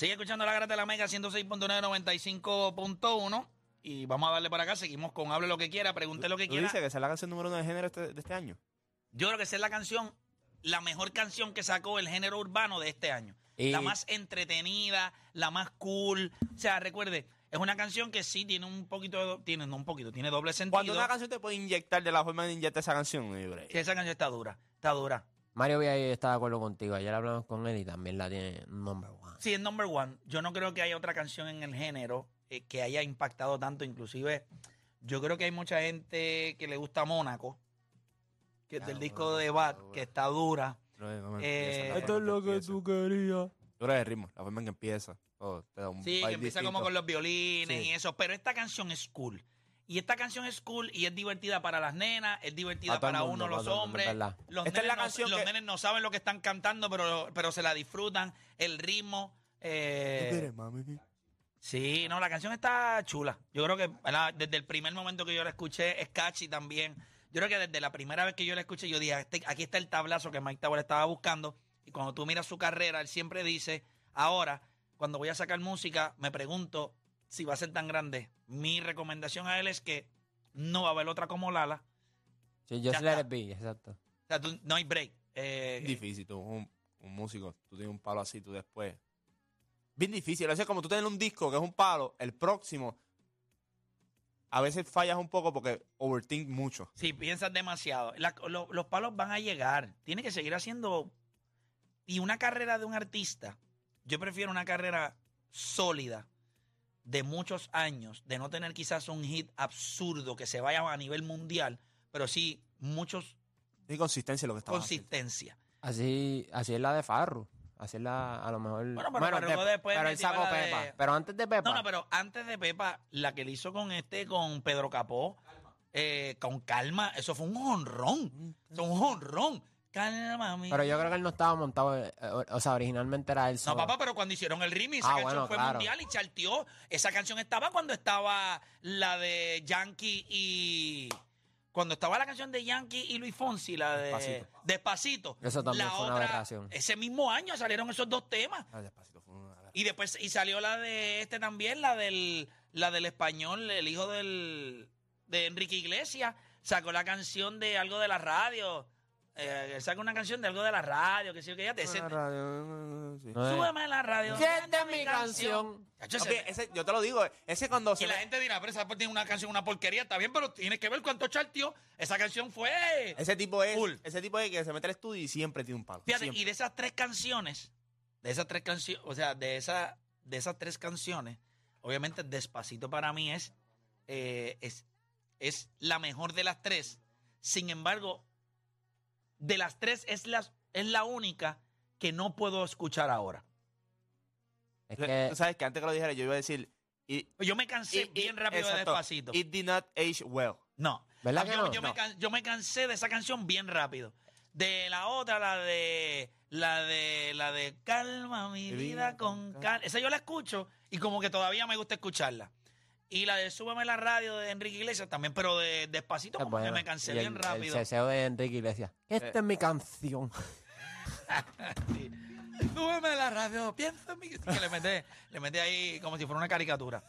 Sigue escuchando la grata de la Mega 106.995.1 y vamos a darle para acá. Seguimos con Hable lo que quiera, pregunte lo que ¿Tú quiera. dices que esa es la canción número uno de género este- de este año? Yo creo que esa es la canción, la mejor canción que sacó el género urbano de este año. Y- La más entretenida, la más cool. O sea, recuerde, es una canción que sí tiene un poquito, de- tiene, no un poquito, tiene doble sentido. Cuando una canción te puede inyectar de la forma de inyectar esa canción. Que esa canción está dura, está dura. Mario Villa está de acuerdo contigo. Ayer hablamos con él y también la tiene number one. Sí, es number one. Yo no creo que haya otra canción en el género eh, que haya impactado tanto. Inclusive, yo creo que hay mucha gente que le gusta Mónaco, que es del disco de dura. que está dura. Pero, ¿cómo Eh, Esto en empieza. querías. Tú eres el ritmo, la forma en que empieza. todo, te da un Sí, que empieza distinto. como con los violines Sí. y eso. Pero esta canción es cool. Y esta canción es cool y es divertida para las nenas, es divertida para mundo, uno, los mundo, hombres. es verdad. Los, Esta es nenes la no, canción los que- nenes no saben lo que están cantando, pero, pero se la disfrutan. El ritmo. eh, ¿Tú quieres, mami? Sí, no, la canción está chula. Yo creo que ¿verdad? desde el primer momento que yo la escuché, es catchy también. Yo creo que desde la primera vez que yo la escuché, yo dije, "Este- aquí está el tablazo que Mike Tower estaba buscando. Y cuando tú miras su carrera, él siempre dice, ahora, cuando voy a sacar música, me pregunto si va a ser tan grande. Mi recomendación a él es que no va a haber otra como Lala. Sí, yo Ya sí let está. it be, exacto. O sea, tú- no hay break. Eh, Difícil, tú, un, un músico, tú tienes un palo así, tú después. Bien difícil, a veces como tú tienes un disco que es un palo, el próximo, a veces fallas un poco porque overthink mucho. Si piensas demasiado, La- lo- los palos van a llegar. Tiene que seguir haciendo. Y una carrera de un artista, yo prefiero una carrera sólida de muchos años, de no tener quizás un hit absurdo que se vaya a nivel mundial, pero sí muchos Hay consistencia en lo que está consistencia. Así, así es la de Farru. Así es la, a lo mejor. Bueno, pero Farruko después pero él sacó de- Pepa. Pero antes de Pepa. No, no, pero antes de Pepa, la que le hizo con este, con Pedro Capó, eh, con calma, eso fue un honrón. Eso fue un honrón. Pero yo creo que él no estaba montado. eh, o, o sea, originalmente era él No, solo. papá, pero cuando hicieron el remix, esa Ah, canción bueno, fue claro. mundial y charteó. Esa canción estaba cuando estaba la de Yankee y. Cuando estaba la canción de Yankee y Luis Fonsi, la de Despacito. Despacito. Eso también la fue una otra, aberración. Ese mismo año salieron esos dos temas. Ah, despacito, fue una- Y después y salió la de este también, la del la del español, el hijo del de Enrique Iglesias, sacó la canción de algo de la radio. Eh, él sacó una canción de algo de la radio, que sí, que ya te es- Súbeme la radio. Siente mi canción. Chacho, Ok, ese- yo te lo digo, ese cuando y se la gente dirá, pero esa tiene una canción, una porquería, está bien, pero tienes que ver cuánto charteó. Esa canción fue. ese tipo es Full. ese tipo es que se mete al estudio y siempre tiene un palo. Fíjate, siempre. y de esas tres canciones, de esas tres canciones, o sea, de, esa, de esas tres canciones, obviamente Despacito para mí es, eh, es, es la mejor de las tres. Sin embargo, de las tres es la, es la única que no puedo escuchar ahora. Es Tú- que. Tú sabes que antes que lo dijera yo iba a decir y- Yo me cansé bien rápido de Despacito. It did not age well. no. ¿Verdad que yo, no? yo Me can- yo me cansé de esa canción bien rápido. De la otra, la de la de la de calma mi vida vida con con calma. Esa yo la escucho y como que todavía me gusta escucharla. Y la de Súbeme la radio de Enrique Iglesias también, pero de despacito es como que buena. me cansé el- bien rápido. El ceseo de Enrique Iglesias. Esta es mi canción. Sí. Súbeme la radio, piensa en mí. Que le mete, le mete ahí como si fuera una caricatura.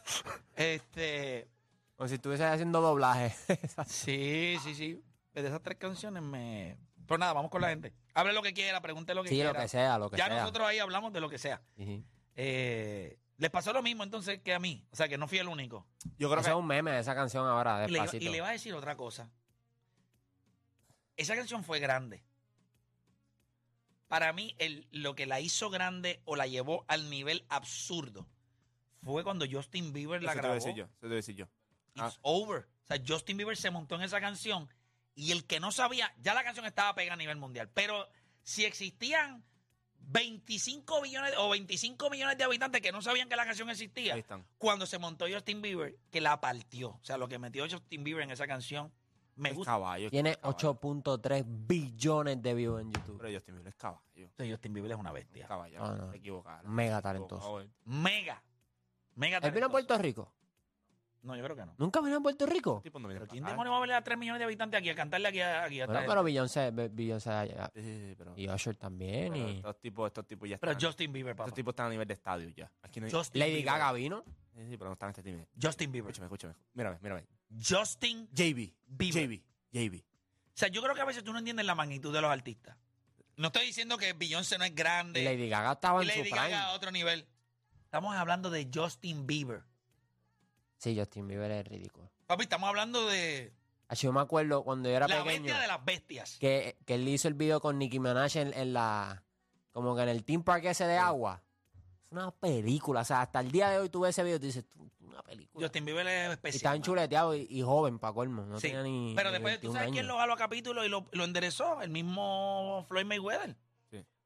Este, O si estuviese haciendo doblaje. sí, sí, sí. De esas tres canciones me. Pero nada, vamos con la gente. Hable lo que quiera, pregunte lo que sí, quiera. lo que sea, lo que ya sea. nosotros ahí hablamos de lo que sea. Ujú. Eh, les pasó lo mismo entonces que a mí. O sea, que no fui el único. Yo creo que es un meme de esa canción ahora, Y le, despacito. y le iba a decir otra cosa. Esa canción fue grande. Para mí, el, lo que la hizo grande o la llevó al nivel absurdo fue cuando Justin Bieber la eso te voy a grabó. decir yo, eso te voy a decir yo. It's Ah. over. O sea, Justin Bieber se montó en esa canción y el que no sabía, ya la canción estaba pegada a nivel mundial, pero si existían 25 billones o 25 millones de habitantes que no sabían que la canción existía, Ahí están. cuando se montó Justin Bieber, que la partió. O sea, lo que metió Justin Bieber en esa canción, me Es gusta. caballo. Tiene caballo. 8.3 billones de views en YouTube. Pero Justin Bieber es caballo. O sea, Justin Bieber es una Es bestia. caballo. Ah, no. Te equivocaron. Mega talentoso. Mega. Mega ¿Él vino a talentoso. Puerto Rico? No, yo creo que no. ¿Nunca vino a Puerto Rico? Tipo no viene Pero para ¿quién acá. demonios va a verle a 3 millones de habitantes aquí a cantarle aquí a, aquí a Bueno, pero Beyoncé, Be- Beyoncé allá. Sí, sí, sí, pero, Y Usher también. pero Y estos tipos, estos tipos ya Pero están. Justin Bieber, papá. estos tipos están a nivel de estadio ya. Aquí no hay. Justin Lady Bieber. Gaga vino. Sí, sí, pero no están en este nivel. Justin Bieber. Escúchame, escúchame. Mírame, mírame. Justin. JB. Bieber. JB. JB. O sea, yo creo que a veces tú no entiendes la magnitud de los artistas. No estoy diciendo que Beyoncé no es grande. Lady Gaga estaba y en su Lady prime. Gaga a otro nivel. Estamos hablando de Justin Bieber. Sí, Justin Bieber es ridículo. Papi, estamos hablando de Así yo me acuerdo cuando yo era la pequeño bestia de las bestias. que, que él hizo el video con Nicki Minaj en, en la como que en el Team Park ese de agua. Es una película, o sea, hasta el día de hoy tú ves ese video y tú dices, "Tú, una película. Justin Bieber es y especial. estaba enchuleteado y, y joven para colmo, no Sí, tenía ni Pero ni después, ¿tú 21 sabes quién años. lo jaló a capítulo y lo, lo enderezó? El mismo Floyd Mayweather.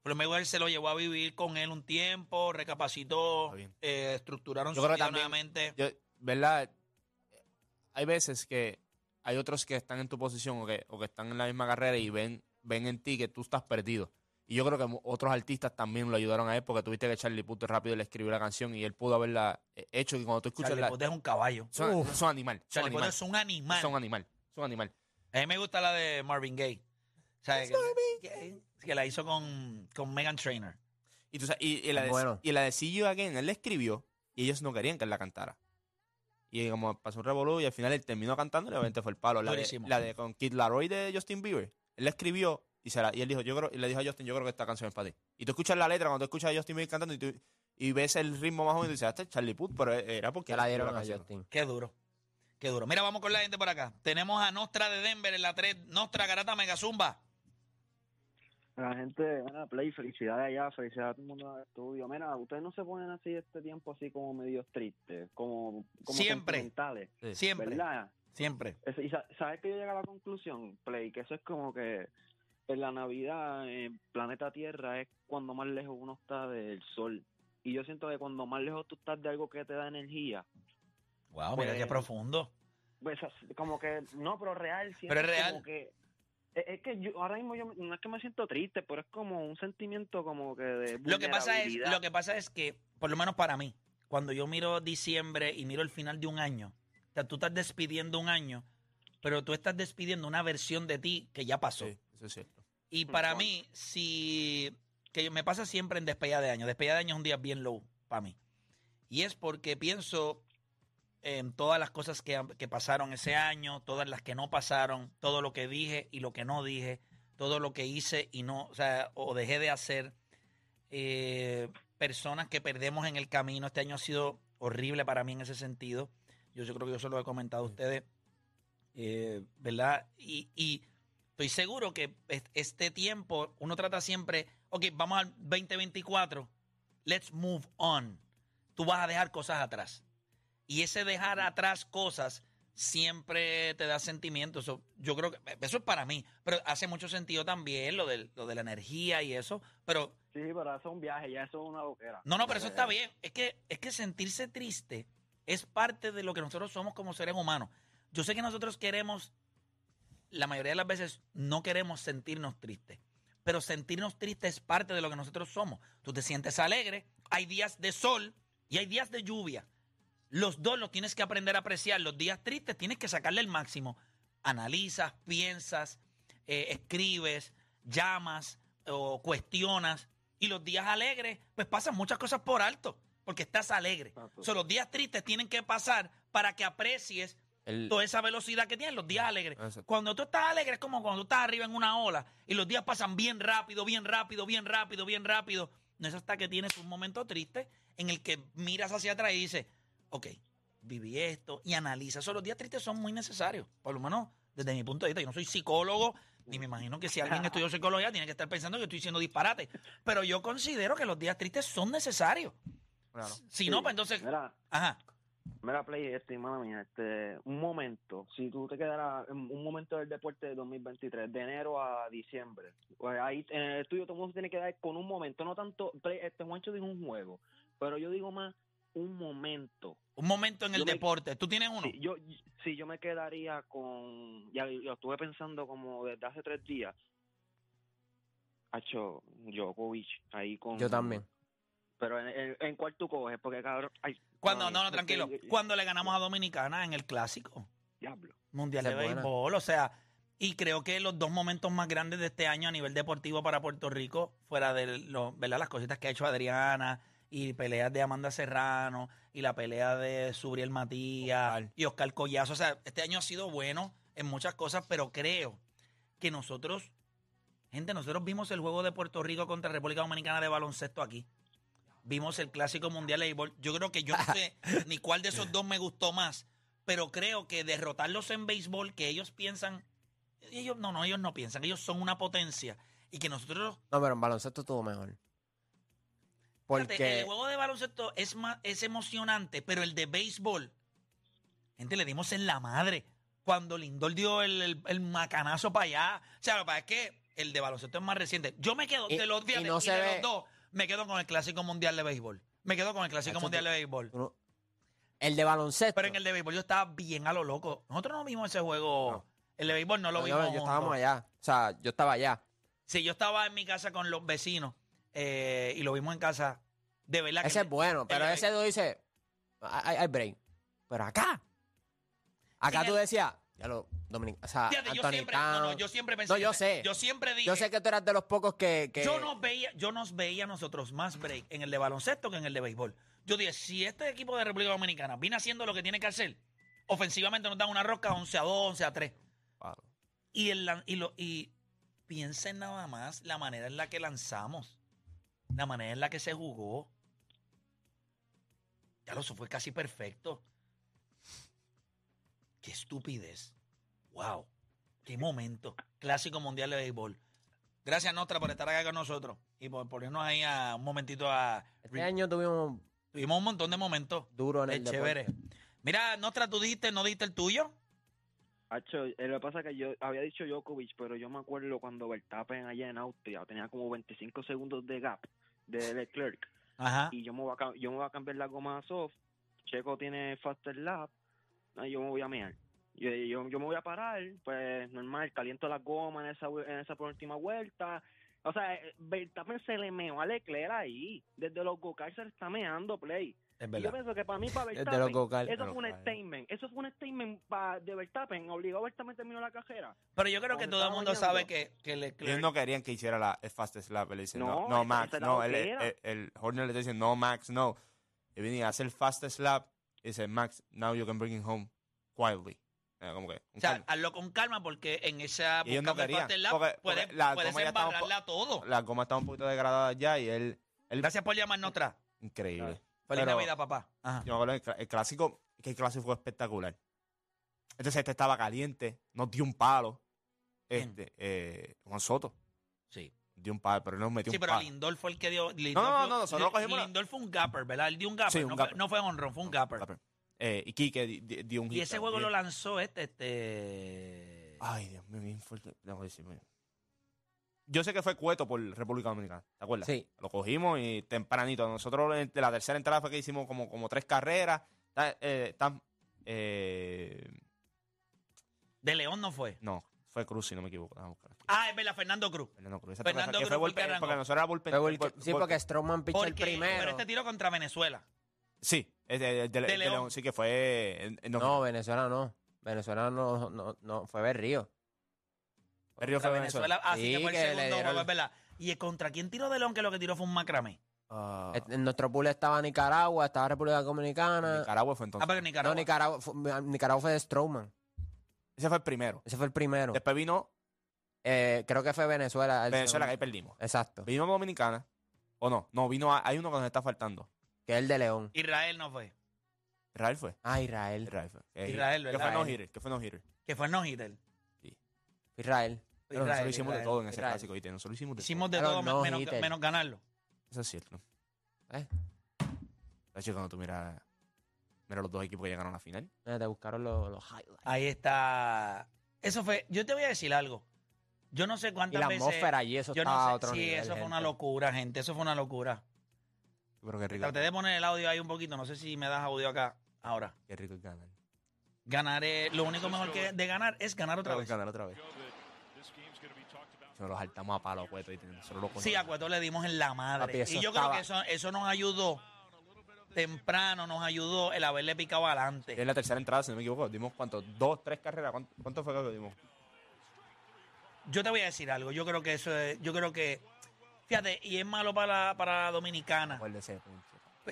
Floyd Mayweather se lo llevó a vivir con él un tiempo, recapacitó, eh, estructuraron Yo su creo vida que también- nuevamente. Yo, ¿verdad? Hay veces que hay otros que están en tu posición o que, o que están en la misma carrera y ven, ven en ti que tú estás perdido. Y yo creo que otros artistas también lo ayudaron a él porque tuviste que Charlie Puth rápido le escribió la canción y él pudo haberla eh, hecho. Y cuando tú escuchas Charlie la. Puth es un caballo. Son, son animal. Son Charlie Puth animal. es un animal. Son animal. Son animal. A mí me gusta la de Marvin Gaye. O sea, que, que- que la hizo con, con Megan Trainor. Y, tú sabes- y, y la de, Bueno. y la de See You Again, él la escribió y ellos no querían que él la cantara. Y como pasó un revolú y al final él terminó cantando y obviamente fue el palo. La de, la de con Kid Laroi de Justin Bieber. Él la escribió y, se la- y él dijo, yo creo, y le dijo a Justin, yo creo que esta canción es para ti. Y tú escuchas la letra cuando tú escuchas a Justin Bieber cantando y, tú- y ves el ritmo más o menos y dices, ah, este es Charlie Puth, pero era porque la dieron a canción. Justin. Qué duro. Qué duro. Mira, vamos con la gente por acá. Tenemos a Nostra de Denver en la 3. Nostra Garata Megazumba. La gente, mira, Play, felicidades allá, felicidades a todo el mundo del estudio. Mira, ustedes no se ponen así este tiempo así como medio tristes, como, como Siempre. Sí. Siempre. ¿verdad? Siempre. Es- y sa- sabes que yo llegué a la conclusión, Play, que eso es como que en la Navidad, en planeta Tierra, es cuando más lejos uno está del sol. Y yo siento que cuando más lejos tú estás de algo que te da energía, Wow, mira Pues- qué profundo. pues como que, no, pero real. siento Pero es real. Como que, es, es que yo ahora mismo yo no es que me siento triste, pero es como un sentimiento como que de Lo que pasa es, lo que pasa es que, por lo menos para mí, cuando yo miro diciembre y miro el final de un año, o sea, tú estás despidiendo un año, pero tú estás despidiendo una versión de ti que ya pasó. Sí, eso es cierto. Y para mí, si. que me pasa siempre en despedida de año. Despedida de año es un día bien low para mí. Y es porque pienso en todas las cosas que, que pasaron ese año, todas las que no pasaron, todo lo que dije y lo que no dije, todo lo que hice y no, o sea, o dejé de hacer. eh, personas que perdemos en el camino. Este año ha sido horrible para mí en ese sentido. Yo, yo creo que yo se lo he comentado a ustedes, eh, ¿verdad? Y, y estoy seguro que es- este tiempo uno trata siempre, ok, vamos al 2024, let's move on. Tú vas a dejar cosas atrás. Y ese dejar atrás cosas siempre te da sentimientos. Eso- yo creo que eso es para mí, pero hace mucho sentido también lo, del- lo de la energía y eso. Pero Sí, pero eso es un viaje, ya eso es una boquera. no, no, pero eso está bien. Es que, es que sentirse triste es parte de lo que nosotros somos como seres humanos. Yo sé que nosotros queremos, la mayoría de las veces no queremos sentirnos tristes, pero sentirnos tristes es parte de lo que nosotros somos. Tú te sientes alegre, hay días de sol y hay días de lluvia. Los dos los tienes que aprender a apreciar. Los días tristes tienes que sacarle el máximo. Analizas, piensas, eh, escribes, llamas o cuestionas. Y los días alegres, pues pasan muchas cosas por alto, porque estás alegre. O sea, los días tristes tienen que pasar para que aprecies El- toda esa velocidad que tienen los días alegres. Exacto. Cuando tú estás alegre es como cuando tú estás arriba en una ola y los días pasan bien rápido, bien rápido, bien rápido, bien rápido. No es hasta que tienes un momento triste en el que miras hacia atrás y dices, ok, viví esto y analizas. Eso, los días tristes son muy necesarios, por lo menos desde mi punto de vista. Yo no soy psicólogo, ni me imagino que si alguien estudió psicología tiene que estar pensando que estoy diciendo disparate. Pero yo considero que los días tristes son necesarios. Claro. Si no, pues entonces... Mira, Ajá. Mira, Play, este, mala mía, este, un momento, si tú te quedaras en un momento del deporte de 2023, de enero a diciembre, pues ahí en el estudio todo el mundo se tiene que dar con un momento, no tanto, Play, este Juancho dijo un juego, pero yo digo más un momento. Un momento en el me- deporte. ¿Tú tienes uno? Sí, yo, sí, yo me quedaría con, ya lo estuve pensando como desde hace tres días, Hacho, Djokovic, ahí con... Yo también. Pero en, en, ¿en cuál tú coges, porque cabrón, ay, Cuando, ay, no, no, tranquilo. Cuando le ganamos a Dominicana en el clásico. Diablo. Mundial de. Béisbol. O sea, y creo que los dos momentos más grandes de este año a nivel deportivo para Puerto Rico, fuera de lo- ¿verdad? las cositas que ha hecho Adriana y peleas de Amanda Serrano y la pelea de Subriel Matías Oscar. y Oscar Collazo. O sea, este año ha sido bueno en muchas cosas, pero creo que nosotros, gente, nosotros vimos el juego de Puerto Rico contra República Dominicana de baloncesto aquí. Vimos el clásico mundial de béisbol. Yo creo que yo no sé ni cuál de esos dos me gustó más, pero creo que derrotarlos en béisbol, que ellos piensan, ellos no, no, ellos no piensan, ellos son una potencia y que nosotros, No, pero en baloncesto estuvo mejor. Fíjate, Porque el juego de baloncesto es más, es emocionante, pero el de béisbol, gente, le dimos en la madre cuando Lindor dio el, el- el macanazo para allá. O sea, lo que pasa es que el de baloncesto es más reciente. Yo me quedo Y- de los, y fíjate, no y se de ve- los dos, me quedo con el clásico mundial de béisbol. Me quedo con el clásico mundial de béisbol. no- el de baloncesto. Pero en el de béisbol yo estaba bien a lo loco. Nosotros no vimos ese juego. No. El de béisbol no lo No, yo, vimos. yo estábamos allá. O sea, yo estaba allá. Sí, yo estaba en mi casa con los vecinos eh, y lo vimos en casa. De verdad que Ese es bueno, pero ese tú dices, hay, hay break. Pero acá. Acá tú el- decías, ya lo, Dominic, o sea, Fíjate, yo Anthony siempre, no, no, Towns. yo siempre pensé. No, yo sé. Yo siempre dije. Yo sé que tú eras de los pocos que. que- Yo nos veía, yo nos veía a nosotros más break en el de baloncesto que en el de béisbol. Yo dije, si este equipo de República Dominicana viene haciendo lo que tiene que hacer, ofensivamente nos dan una rosca 11 a 2, 11 a 3. Palo. Y, el, lan- y, lo, y piensen nada más la manera en la que lanzamos, la manera en la que se jugó. Ya lo fue casi perfecto. Qué estupidez. Wow. Qué momento. Clásico mundial de béisbol. Gracias, Nostra, por estar acá con nosotros y por ponernos ahí a un momentito a. Este año tuvimos Tuvimos un montón de momentos. duro en el chévere. deporte. Mira, Nostra, tú dijiste, ¿no diste el tuyo? Hacho, eh, lo que pasa es que yo había dicho Djokovic, pero yo me acuerdo cuando Verstappen allá en Austria tenía como 25 segundos de gap de Leclerc Ajá. y yo me voy a, yo me voy a cambiar la goma a soft. Checo tiene faster lap, yo me voy a mear. Yo, yo, yo me voy a parar, pues normal, caliento la goma en esa en esa última vuelta. O sea, eh, Verstappen se le meó a Leclerc ahí. Desde los go se le está meando play. Es Y yo verdad. pienso que para mí, para Verstappen, go-kart. eso fue un statement. Eso fue un statement pa- de Verstappen. Obligó a Verstappen terminó la carrera. Pero yo creo que todo el mundo sabe que, que Leclerc- Ellos no querían que hiciera la, el fastest lap. Él dice, no, No, Max, es no. El, loquera. el, el Horner le está diciendo, no, Max, no. Y viene a hacer el fastest lap. Y dice, Max, now you can bring him home quietly. Eh, como que, O sea, calma. hazlo con calma porque en esa Y ellos no querían, lap porque- puedes, porque la puedes estaba todo. la goma estaba un poquito degradada ya y él, él Gracias por llamar, Nostra. increíble. Feliz Pero- Navidad, papá. Ajá. Yo me acuerdo cla- el clásico, que el clásico fue espectacular. Entonces este estaba caliente, nos dio un palo. Este, eh, Juan Soto Sí. dio un palo, pero él nos metió Sí, un pero palo. Lindor fue el que dio. Lindor No, no, fue- no, nosotros cogimos Lindor fue un gapper, ¿verdad? Él dio un gapper. Sí, un no, gapper. Fue, no fue honrón, fue un gapper. Eh, y Quique di- di- dio un Y hit ese juego lo lanzó este. este... Ay, Dios mío, bien fuerte. Que decirme. Yo sé que fue Cueto por República Dominicana, ¿te acuerdas? Sí. Lo cogimos y tempranito. Nosotros de la tercera entrada fue que hicimos como, como tres carreras. Eh, tan- eh, De León no fue. no, fue Cruz, si no me equivoco. Ah, es verdad, Fernando Cruz. Fernando Cruz. Fernando que Cruz fue que porque nosotros era bullpen. Fue el- bull- sí, bull- porque Strowman pichó el primero. pero este tiro contra Venezuela. Sí, es de, de- de- de León. León. Sí, que fue. en- No, Venezuela no. Venezuela no, no, no fue Berrío. Berrío fue Contra Venezuela. Venezuela. Así Sí, que fue el que le segundo dieron- juego, es verdad. ¿Y contra quién tiró de León que lo que tiró fue un macramé? Ah, En en nuestro pool estaba Nicaragua, estaba República Dominicana. Nicaragua fue Ah, entonces. pero Nicaragua. No, Nicaragua, fue, Nicaragua fue de Strowman. Ese fue el primero. Ese fue el primero. Después vino Eh, creo que fue Venezuela. el Venezuela, que ahí segundo. perdimos. Exacto. Vino Dominicana. ¿O no? No, vino. a- hay uno que nos está faltando. Que es el de León. Israel no fue. Israel fue. Ah, Israel. Israel fue. Que- Israel, Que ¿verdad? fue no hitter. Que fue no hitter. Que fue no hitter. Israel. Pero Israel, nosotros hicimos Israel. de todo en ese Israel. clásico. ¿viste? Nosotros hicimos de Hicimos de todo no menos, ganarlo. Eso es cierto. ¿Eh? De hecho, cuando tú miras. Mira los dos equipos que llegaron a la final. Eh, Te buscaron los, los highlights. Ahí está. Eso fue. Yo te voy a decir algo. Yo no sé Y cuántas la veces. atmósfera allí, eso yo estaba no sé. a otro sí, nivel. eso fue una locura, gente. Eso fue una locura. Pero qué rico. Traté de poner el audio ahí un poquito. No sé si me das audio acá. Ahora. Qué rico es ganar. Ganar es- Lo único mejor que de ganar es ganar otra vez. ganar otra vez. Nos los saltamos a palo, cueto. Y nosotros lo Sí, a Cueto le dimos en la madre. Papi, eso y yo estaba- creo que eso, eso nos ayudó. Temprano nos ayudó el haberle picado adelante. Es la tercera entrada, si no me equivoco. Dimos cuánto, dos, tres carreras. ¿Cuánto, cuánto fue que dimos? Yo te voy a decir algo. Yo creo que eso es. Yo creo que. Fíjate, y es malo para, para Dominicana. Acuérdese.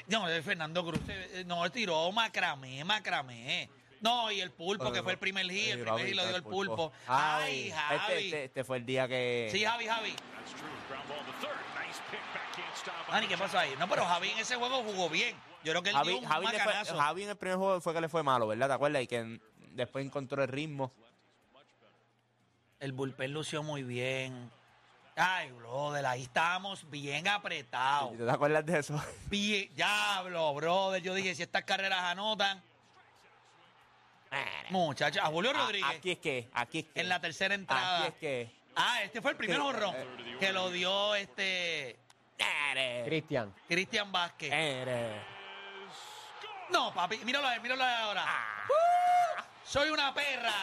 No, el Fernando Cruz eh, no él tiró macramé, macramé. No, y el pulpo, que fue el primer hit, el primer hit lo dio el pulpo. Ay, Javi. Este, este, este fue el día que. Sí, Javi, Javi. Dani, ¿qué pasó ahí? No, pero Javi en ese juego jugó bien. Yo creo que él dio Javi, un Javi, fue-. Javi en el primer juego fue que le fue malo, ¿verdad? ¿Te acuerdas? Y que en- después encontró el ritmo. El bullpen lució muy bien. Ay, brother, ahí estábamos bien apretados. ¿Te acuerdas de eso? Bien, diablo, brother. Yo dije, si estas carreras anotan, muchachos, a Julio Rodríguez Aquí es que, aquí es que. en la tercera entrada. Aquí es que. Ah, este fue el primer eh. que lo dio este Cristian. Cristian Vázquez. No, papi, míralo ahí, míralo ahí ahora. Ah. ¡Uh! Soy una perra.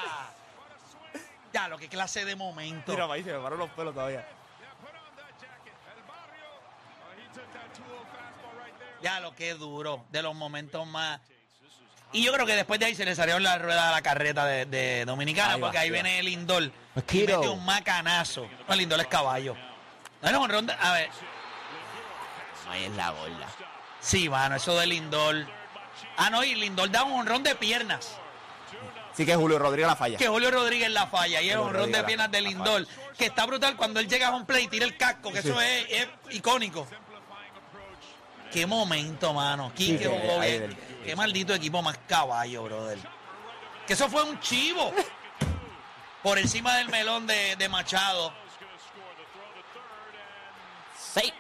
Ya, lo que clase de momento. Mira, ahí se me pararon los pelos todavía. Ya lo que duro, de los momentos más. Y yo creo que después de ahí se le salió la rueda a la carreta de, de Dominicana, Ahí porque ahí ahí va. viene el Lindor y Mosquito. mete un macanazo. No, el Lindor es caballo. No un ronda. A ver, Ahí es la gorda. sí, mano, eso de Lindor. Ah, no, y Lindor da un honrón de piernas. Sí que Julio Rodríguez la falla. Que Julio Rodríguez la falla. Y el honrón de piernas de Lindor. Que está brutal cuando él llega a un play y tira el casco, que eso es, es icónico. Qué momento, mano. Quique Qué maldito equipo más caballo, brother. Que eso fue un chivo. Por encima del melón de, de Machado. Seis.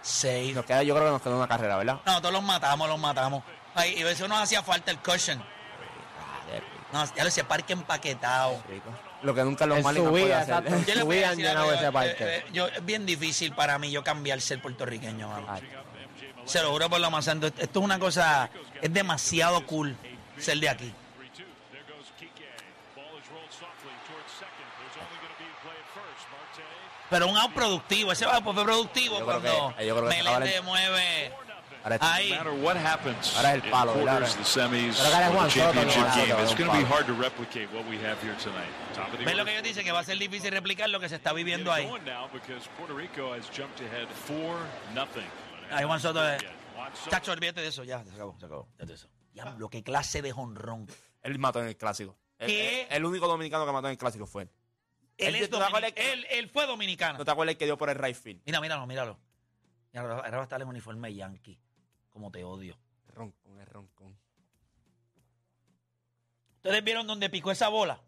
Seis. Nos queda, yo creo que nos queda una carrera, ¿verdad? No, todos los matamos, los matamos. Ay, y eso nos hacía falta el cushion. No, ya lo ese parque empaquetado. Lo que nunca los su pueden vida, hacer. exacto. Yo a ese parque. eh, eh, yo- es bien difícil para mí yo cambiar ser puertorriqueño, mano. Se lo juro por la más santo. Esto es una cosa, es demasiado cool ser de aquí. Pero un out productivo, ese out fue productivo Yo creo cuando que- yo creo que se acaba Melende el- mueve ahora es- ahí. What happens Ahora es el palo, in ¿verdad? quarters, the semis, Pero que ahora es or Juan the Soto, championship Juan Soto, game, it's un going to be palo. hard to replicate what we have here tonight. Top of the ¿Ves lo que ellos dicen? Que va a ser difícil replicar lo que se está viviendo ahí. going now because Puerto Rico has jumped ahead 4-0. Ahí Juan Soto es- Juan Soto. Chacho, olvídate de eso, ya, se acabó, se acabó. olvídate de eso. Diablo, qué clase de jonrón. Él mató en el clásico. El, ¿Qué? el- el único dominicano que mató en el clásico fue él. Él, Él- es ¿tú te acuerdas domini- que- él, él fue dominicano. ¿No te acuerdas el que dio por el right field? Mira, míralo, míralo. Mira, ahora ahora va a estar en uniforme yankee. Como te odio. Roncón, el roncón. ¿Ustedes vieron dónde picó esa bola?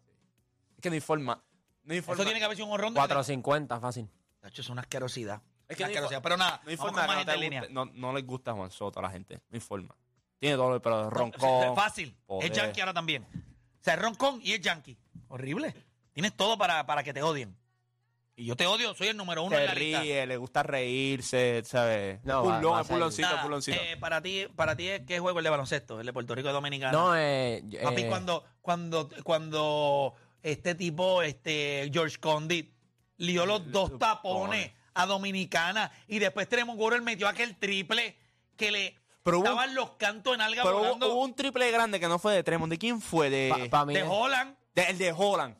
Es que no hay forma. No hay forma. Eso tiene que haber sido un horrón de... 450, fácil. Tacho, es una asquerosidad. Es que no asquerosidad. Pero nada, No hay vamos forma con que más no, gente te en guste- línea. no, no les gusta Juan Soto a la gente. No hay forma. Tiene todo, pero roncón. Fácil. poder. Es yankee ahora también. O sea, es roncón y es yankee. Horrible. Tienes todo para, para que te odien. Y yo te odio, soy el número uno Se en la lista. ríe, le gusta reírse, ¿sabes? No, Es va- pulón, va a es puloncito, Nada, puloncito. eh, para ti, para ti, ¿qué juego el de baloncesto? El de Puerto Rico y Dominicana. No, eh, Papi, eh, cuando, cuando, cuando este tipo, este George Condit, lió los dos tapones a Dominicana y después tenemos Goro metió aquel triple que le Pero hubo- estaban los cantos en alga Pero hubo, volando hubo un triple grande que no fue de Tremont. ¿De quién fue? De, pa- pa' mí de es- Holland. de- el de Holland.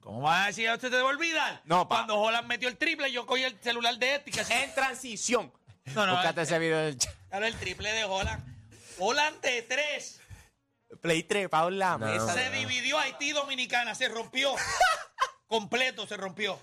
¿Cómo vas a decir a usted te va a olvidar? No, pa- Cuando Holland metió el triple, yo cogí el celular de este y En transición. No, no, Búscate el, ese video del chat. el triple de Holland. Holland de tres. Play trepado en la No. Se dividió Haití y Dominicana, se rompió. Completo se rompió.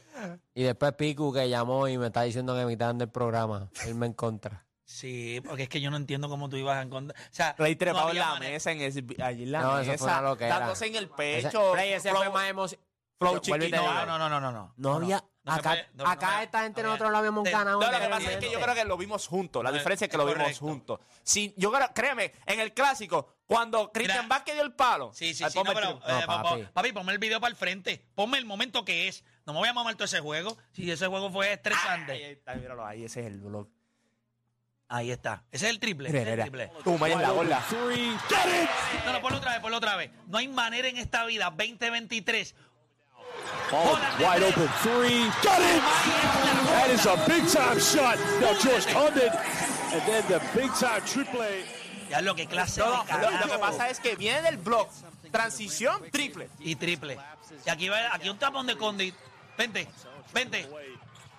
Y después Piku que llamó y me está diciendo que me quitaran del programa. Él me en contra. Sí, porque es que yo no entiendo cómo tú ibas a encontrar. O sea, Play no trepado en la manera. mesa, en ese, allí en la No, eso mesa. fue una loquera. Dándose en el pecho. Play, ese flow- fue más emocionante. flow chiquito. No, no, no, no, no, no. No había. no acá puede- no, no acá esta gente no nosotros lo habíamos Te- ganado. No, lo que pasa es que yo creo que lo vimos juntos. La No, diferencia es que es lo vimos juntos. Si, yo creo, créeme, en el clásico, Cuando Christian Mira. Vázquez dio el palo. Sí, sí, sí. No, pero, eh, No, pa- pa- papi. papi. ponme el video para el frente. Ponme el momento que es. No me voy a mamar todo ese juego. Si ese juego fue estresante. Ahí está, míralo ahí, ese es el blog. Ahí está. Ese es el triple. Mira, ese es el mira. triple. Tú, Maya, la bola. No, no, ponlo otra vez, ponlo otra vez. No hay manera en esta vida, 2023. Ball wide open three. Got it! That is a big time shot. Now George Condon. And then the big time triple. Ya lo que clase No, de no, lo, que pasa es que viene del blog. Transición triple. Y triple. Y aquí va aquí un tapón de Condit. Vente, vente.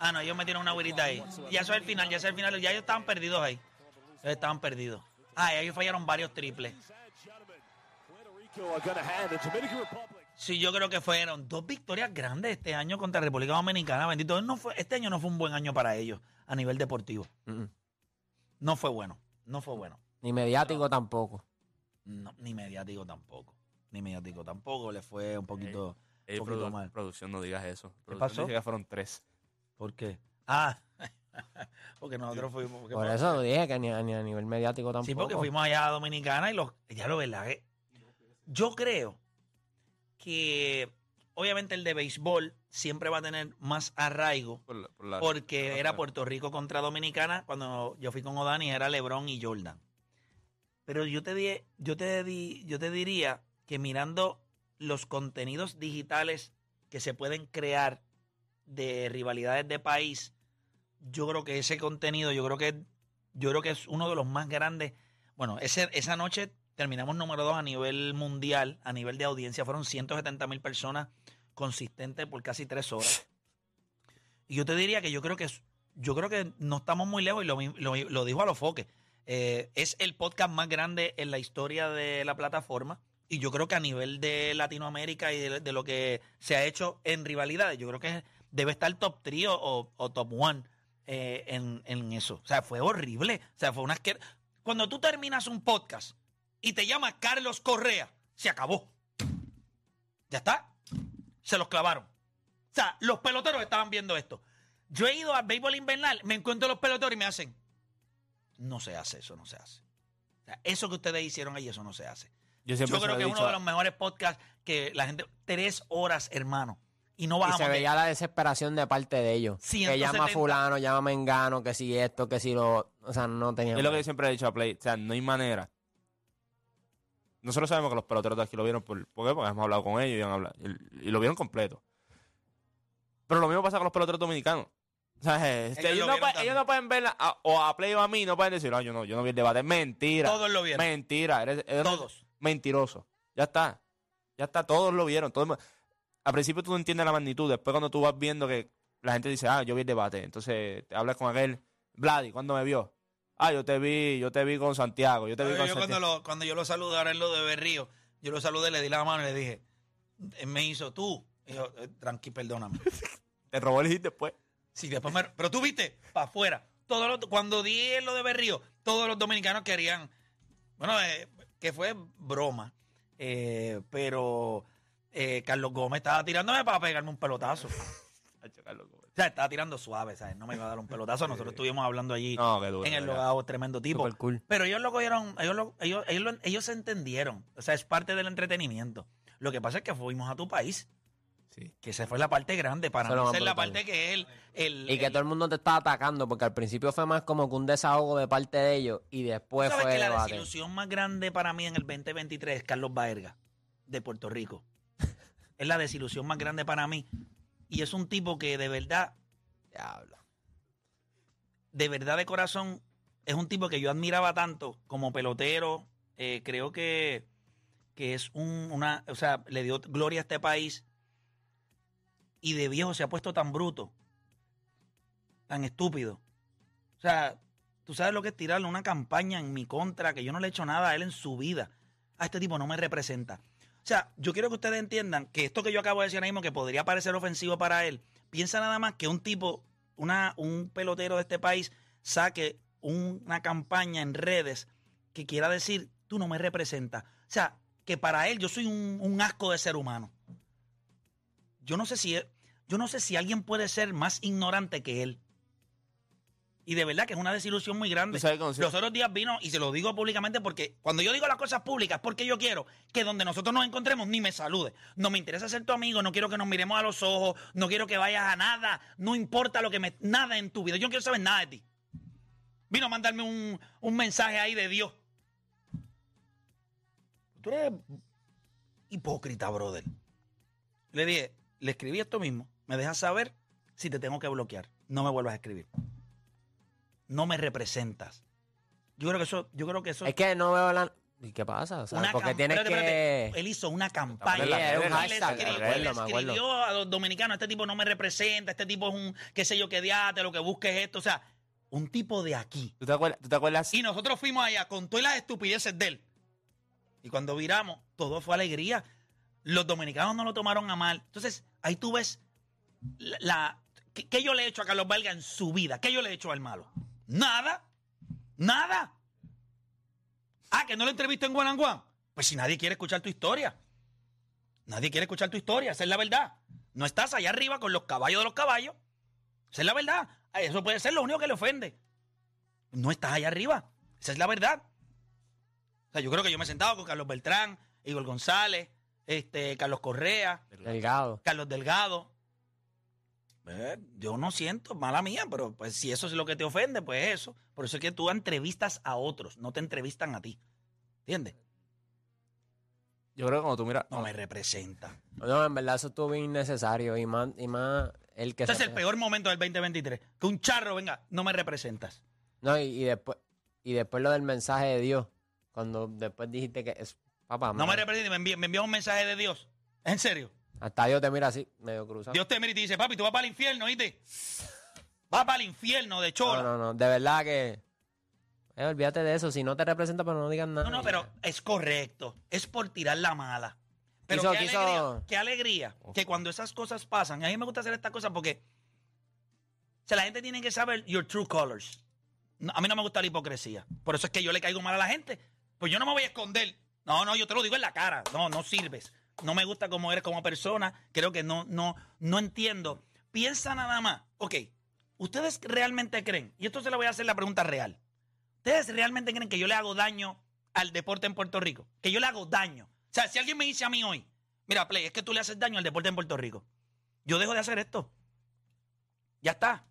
Ah, no, ellos metieron una güerita ahí. Ya eso es el final, ya eso es el final. Ya ellos estaban perdidos ahí. Ellos estaban perdidos. Ah, y ellos fallaron varios triples. Sí, yo creo que fueron dos victorias grandes este año contra República Dominicana. Bendito, no fue, este año no fue un buen año para ellos a nivel deportivo. Mm, mm. No fue bueno, no fue bueno. Ni mediático tampoco. No, ni mediático tampoco. Ni mediático tampoco. Le fue un poquito, Ey, un poquito produ- mal. Producción, no digas eso. Producción pasó? que fueron tres. ¿Por qué? Ah, porque nosotros fuimos. porque Por fue- eso dije que ni a, ni a nivel mediático tampoco. Sí, porque fuimos allá a Dominicana y los, ya lo verdad. eh. Yo creo que obviamente el de béisbol siempre va a tener más arraigo Por la- por la- porque la- era Puerto Rico contra Dominicana cuando yo fui con Odani era LeBron y Jordan. Pero yo te di, yo te di, yo te diría que mirando los contenidos digitales que se pueden crear de rivalidades de país, yo creo que ese contenido, yo creo que yo creo que es uno de los más grandes. Bueno, ese, esa noche terminamos número dos a nivel mundial, a nivel de audiencia, fueron 170 mil personas consistentes por casi tres horas. Y yo te diría que yo creo que yo creo que no estamos muy lejos y lo, lo, lo dijo a los foques. Eh, es el podcast más grande en la historia de la plataforma. Y yo creo que a nivel de Latinoamérica y de, lo que se ha hecho en rivalidades, yo creo que debe estar top 3 o, top 1 en, en eso. O sea, fue horrible. O sea, fue una asquer- Cuando tú terminas un podcast y te llama Carlos Correa, se acabó. Ya está. Se los clavaron. O sea, los peloteros estaban viendo esto. Yo he ido al béisbol invernal, me encuentro los peloteros y me hacen. No se hace, eso no se hace. O sea, eso que ustedes hicieron ahí, eso no se hace. Yo siempre Yo se creo que es uno de los mejores podcasts que la gente. Tres horas, hermano. Y no Y bajamos. se de- veía la desesperación de parte de ellos. Que llama 170. a fulano, llama a mengano, que si esto, que si lo... O sea, no tenía... Es lo que yo siempre he dicho a Play. O sea, no hay manera. Nosotros sabemos que los peloteros de aquí lo vieron por, ¿por qué? Porque hemos hablado con ellos y, han hablado- y- y lo vieron completo. Pero lo mismo pasa con los peloteros dominicanos. O sea, este, Ellos ellos, lo no pueden, ellos no pueden ver, a- o a Play o a mí, no pueden decir, "Ah, yo no, yo no vi el debate. Mentira. Todos lo vieron. Mentira. Eres, eres Todos. mentiroso. Ya está. Ya está. Todos lo vieron. Todo el mu- Al principio tú no entiendes la magnitud. Después cuando tú vas viendo que la gente dice, ah, yo vi el debate. Entonces te hablas con aquel, Vladi, ¿cuándo me vio? Ah, yo te vi, yo te vi con Santiago. Yo te vi Yo, con yo cuando, Santiago. lo, cuando yo lo saludé ahora en lo de Berrío, yo lo saludé, le di la mano y le dije, me hizo tú. Y yo, eh, tranqui, perdóname. Te robó el hit después. Sí, después me- pero tú viste, para afuera. Todos los- cuando di lo de Berrío, todos los dominicanos querían, bueno, eh, que fue broma, eh, pero eh, Carlos Gómez estaba tirándome para pegarme un pelotazo. O sea, estaba tirando suave, ¿sabes? No me iba a dar un pelotazo. Nosotros estuvimos hablando allí No, qué duro. en el logado, tremendo tipo. Cool. Pero ellos lo cogieron, ellos, lo- ellos, ellos, lo- ellos se entendieron. O sea, es parte del entretenimiento. Lo que pasa es que fuimos a tu país. Sí. Que esa fue la parte grande. Para mí más esa es la parte que es el... el- Y que todo el mundo te estaba atacando, porque al principio fue más como que un desahogo de parte de ellos, y después ¿Sabes fue que la debate. desilusión más grande para mí en el 2023 es Carlos Baerga, de Puerto Rico? es la desilusión más grande para mí. Y es un tipo que de verdad, Diablo. de verdad de corazón, es un tipo que yo admiraba tanto como pelotero. Eh, creo que, que es un, una, o sea, le dio gloria a este país. Y de viejo se ha puesto tan bruto, tan estúpido. O sea, tú sabes lo que es tirarle una campaña en mi contra, que yo no le he hecho nada a él en su vida. A este tipo no me representa. O sea, yo quiero que ustedes entiendan que esto que yo acabo de decir ahora mismo, que podría parecer ofensivo para él, piensa nada más que un tipo, una, un pelotero de este país, saque un- una campaña en redes que quiera decir, tú no me representas. O sea, que para él yo soy un, un asco de ser humano. Yo no sé si yo no sé si alguien puede ser más ignorante que él. Y de verdad que es una desilusión muy grande. Los otros días vino, y se lo digo públicamente porque cuando yo digo las cosas públicas, porque yo quiero que donde nosotros nos encontremos ni me salude. No me interesa ser tu amigo, no quiero que nos miremos a los ojos, no quiero que vayas a nada, no importa lo que me. nada en tu vida. Yo no quiero saber nada de ti. Vino a mandarme un, un mensaje ahí de Dios. Tú eres hipócrita, brother. Le dije, le escribí esto mismo. Me dejas saber si te tengo que bloquear. No me vuelvas a escribir. No me representas. Yo creo que eso, yo creo que eso Es que no veo la... ¿Y qué pasa? O sea, una porque espérate, que... Él hizo una campaña. Un le hashtag, escribió, a los dominicanos, este tipo no me representa, este tipo es un, qué sé yo, qué diate, lo que busque es esto. O sea, un tipo de aquí. ¿Tú te acuerdas? ¿Tú te acuerdas? Y nosotros fuimos allá con todas las estupideces de él. Y cuando viramos, todo fue alegría. Los dominicanos no lo tomaron a mal. Entonces, ahí tú ves la... ¿qué, yo le he hecho a Carlos Valga en su vida? ¿Qué yo le he hecho al malo? Nada. Nada. Ah, que no lo entrevisto en Guananguán. Pues si nadie quiere escuchar tu historia. Nadie quiere escuchar tu historia, esa es la verdad. No estás allá arriba con los caballos de los caballos. Esa es la verdad. Ah, Eso puede ser lo único que le ofende. No estás allá arriba. Esa es la verdad. O sea, yo creo que yo me he sentado con Carlos Beltrán, Igor González, este, Carlos Correa, Delgado. Carlos Delgado. Eh, yo no siento, mala mía, pero pues si eso es lo que te ofende, pues eso. Por eso es que tú entrevistas a otros, no te entrevistan a ti. ¿Entiendes? Yo creo que cuando tú miras. No me representa. No, en verdad eso estuvo bien innecesario y más, y más el que Este es el peor momento del 2023. Que un charro venga, no me representas. No, y, y después y después lo del mensaje de Dios, cuando después dijiste que es papá, No me mira, representas, me envía, me envía un mensaje de Dios. ¿En serio? hasta Dios te mira así, medio cruzado. Dios te mira y te dice, papi, tú vas para el infierno, ¿oíste? Vas para el infierno de chola. no, no, no, de verdad que eh, olvídate de eso, si no te representa pero no digas nada. No, no, pero es correcto. Es por tirar la mala. Pero Quiso- qué, quiso- alegría, qué alegría que cuando esas cosas pasan, y a mí me gusta hacer estas cosas porque o sea, la gente tiene que saber your true colors. No, a mí no me gusta la hipocresía. Por eso es que yo le caigo mal a la gente. Pues yo no me voy a esconder. No, no, yo te lo digo en la cara. No, no sirves. No me gusta cómo eres como persona. Creo que no, no, no entiendo. Piensa nada más. Ok, ¿ustedes realmente creen? Y esto se le voy a hacer la pregunta real. ¿Ustedes realmente creen que yo le hago daño al deporte en Puerto Rico? Que yo le hago daño. O sea, si alguien me dice a mí hoy, mira, Play, es que tú le haces daño al deporte en Puerto Rico. Yo dejo de hacer esto. Ya está.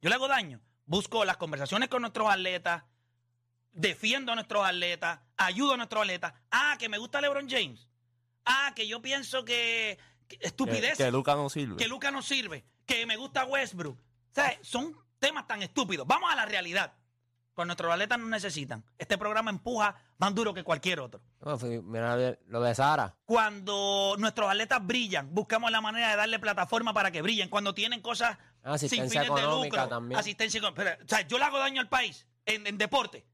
Yo le hago daño. Busco las conversaciones con nuestros atletas, defiendo a nuestros atletas, ayudo a nuestros atletas. Ah, que me gusta LeBron James. Ah, que yo pienso que, que estupidez Que, que Luca no sirve. que Luca no sirve, que me gusta Westbrook. O sea, son temas tan estúpidos. Vamos a la realidad. Pues nuestros atletas no necesitan. Este programa empuja más duro que cualquier otro. No, mira lo de Sara. Cuando nuestros atletas brillan, buscamos la manera de darle plataforma para que brillen. Cuando tienen cosas sin Asistencia fines de lucro, también. asistencia económica. Pero, o sea, yo le hago daño al país en, en deporte.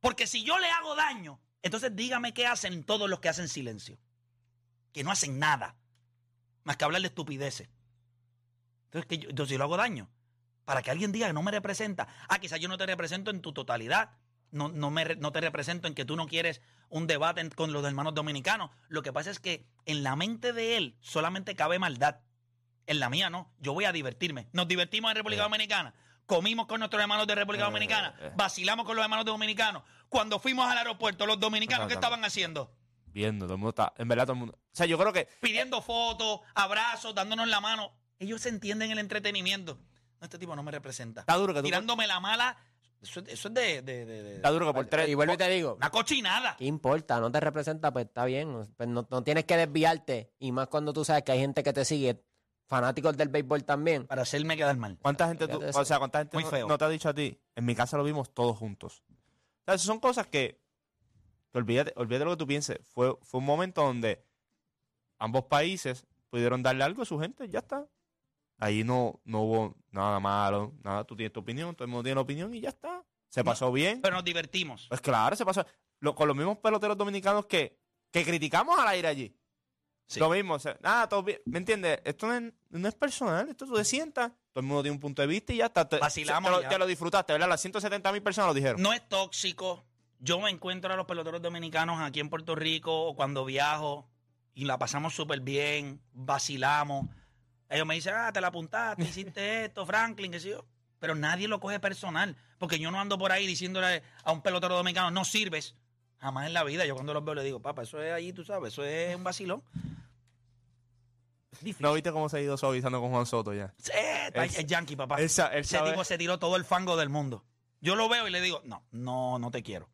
Porque si yo le hago daño, entonces dígame qué hacen todos los que hacen silencio. Que no hacen nada. Más que hablar de estupideces. Entonces, que yo, entonces yo le hago daño. Para que alguien diga que no me representa. Ah, quizás yo no te represento en tu totalidad. No, no, me, no te represento en que tú no quieres un debate en- con los hermanos dominicanos. Lo que pasa es que en la mente de él solamente cabe maldad. En la mía no. Yo voy a divertirme. Nos divertimos en República Dominicana. Comimos con nuestros hermanos de República Eh, Dominicana. eh. Vacilamos con los hermanos dominicanos. Cuando fuimos al aeropuerto, los dominicanos, ¿qué estaban haciendo? Viendo, todo el mundo está. En verdad, todo el mundo. O sea, yo creo que. Pidiendo fotos, abrazos, dándonos la mano. Ellos entienden el entretenimiento. No, este tipo no me representa. Está duro que tú. Tirándome la mala. Eso, eso es de, de- de- de- Está duro que por tres. Y vuelvo y te digo, una cochinada. ¿qué importa? No te representa, pues está bien. Pues no, no tienes que desviarte. Y más cuando tú sabes que hay gente que te sigue, fanáticos del béisbol también. Para hacerme quedar mal. ¿Cuánta gente tú, o sea, cuánta gente Muy no, feo. no te ha dicho a ti? En mi casa lo vimos todos juntos. O sea, esas son cosas que, que olvídate, olvídate lo que tú pienses. Fue, fue un momento donde ambos países pudieron darle algo a su gente, ya está. Ahí no, no hubo nada malo, nada, tú tienes tu opinión, todo el mundo tiene la opinión y ya está. Se pasó bien. Pero nos divertimos. Pues claro, se pasó. Lo- con los mismos peloteros dominicanos que, que criticamos al aire allí. Sí. Lo mismo, o sea, todo bien. ¿Me entiendes? Esto no es, no es personal, esto tú te sientas, todo el mundo tiene un punto de vista y ya está. Te, Vacilamos te lo, ya. te lo disfrutaste, ¿verdad? Las 170 mil personas lo dijeron. No es tóxico. Yo me encuentro a los peloteros dominicanos aquí en Puerto Rico o cuando viajo y la pasamos súper bien, vacilamos. Ellos me dicen, ah, te la apuntaste, hiciste esto, Franklin, qué sé yo. pero nadie lo coge personal. Porque yo no ando por ahí diciéndole a un pelotero dominicano, no sirves. Jamás en la vida. Yo cuando los veo le digo, papá, eso es ahí, tú sabes, eso es un vacilón. Difícil. ¿No viste cómo se ha ido suavizando con Juan Soto ya? Sí, está- Él- es yankee, papá. él sa- él Ese sabe- tipo se tiró todo el fango del mundo. Yo lo veo y le digo, no, no, no te quiero.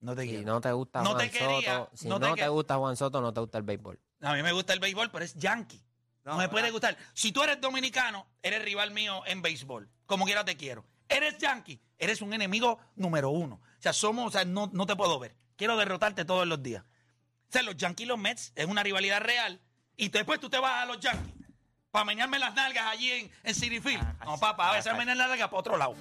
No te Si quiero. no te gusta No Juan te quería, Soto, si no no, te te, que- gusta Juan Soto, no te gusta el béisbol. A mí me gusta el béisbol, pero es yankee. No, me puede gustar. Si tú eres dominicano, eres rival mío en béisbol. Como quiera te quiero. Eres yankee, eres un enemigo número uno. O sea, somos, o sea, no, no te puedo ver. Quiero derrotarte todos los días. O sea, los Yankees y los Mets es una rivalidad real. Y después tú te vas a los Yankees para meñarme las nalgas allí en, en City Field. No, papá, a veces meñar las nalgas para otro lado.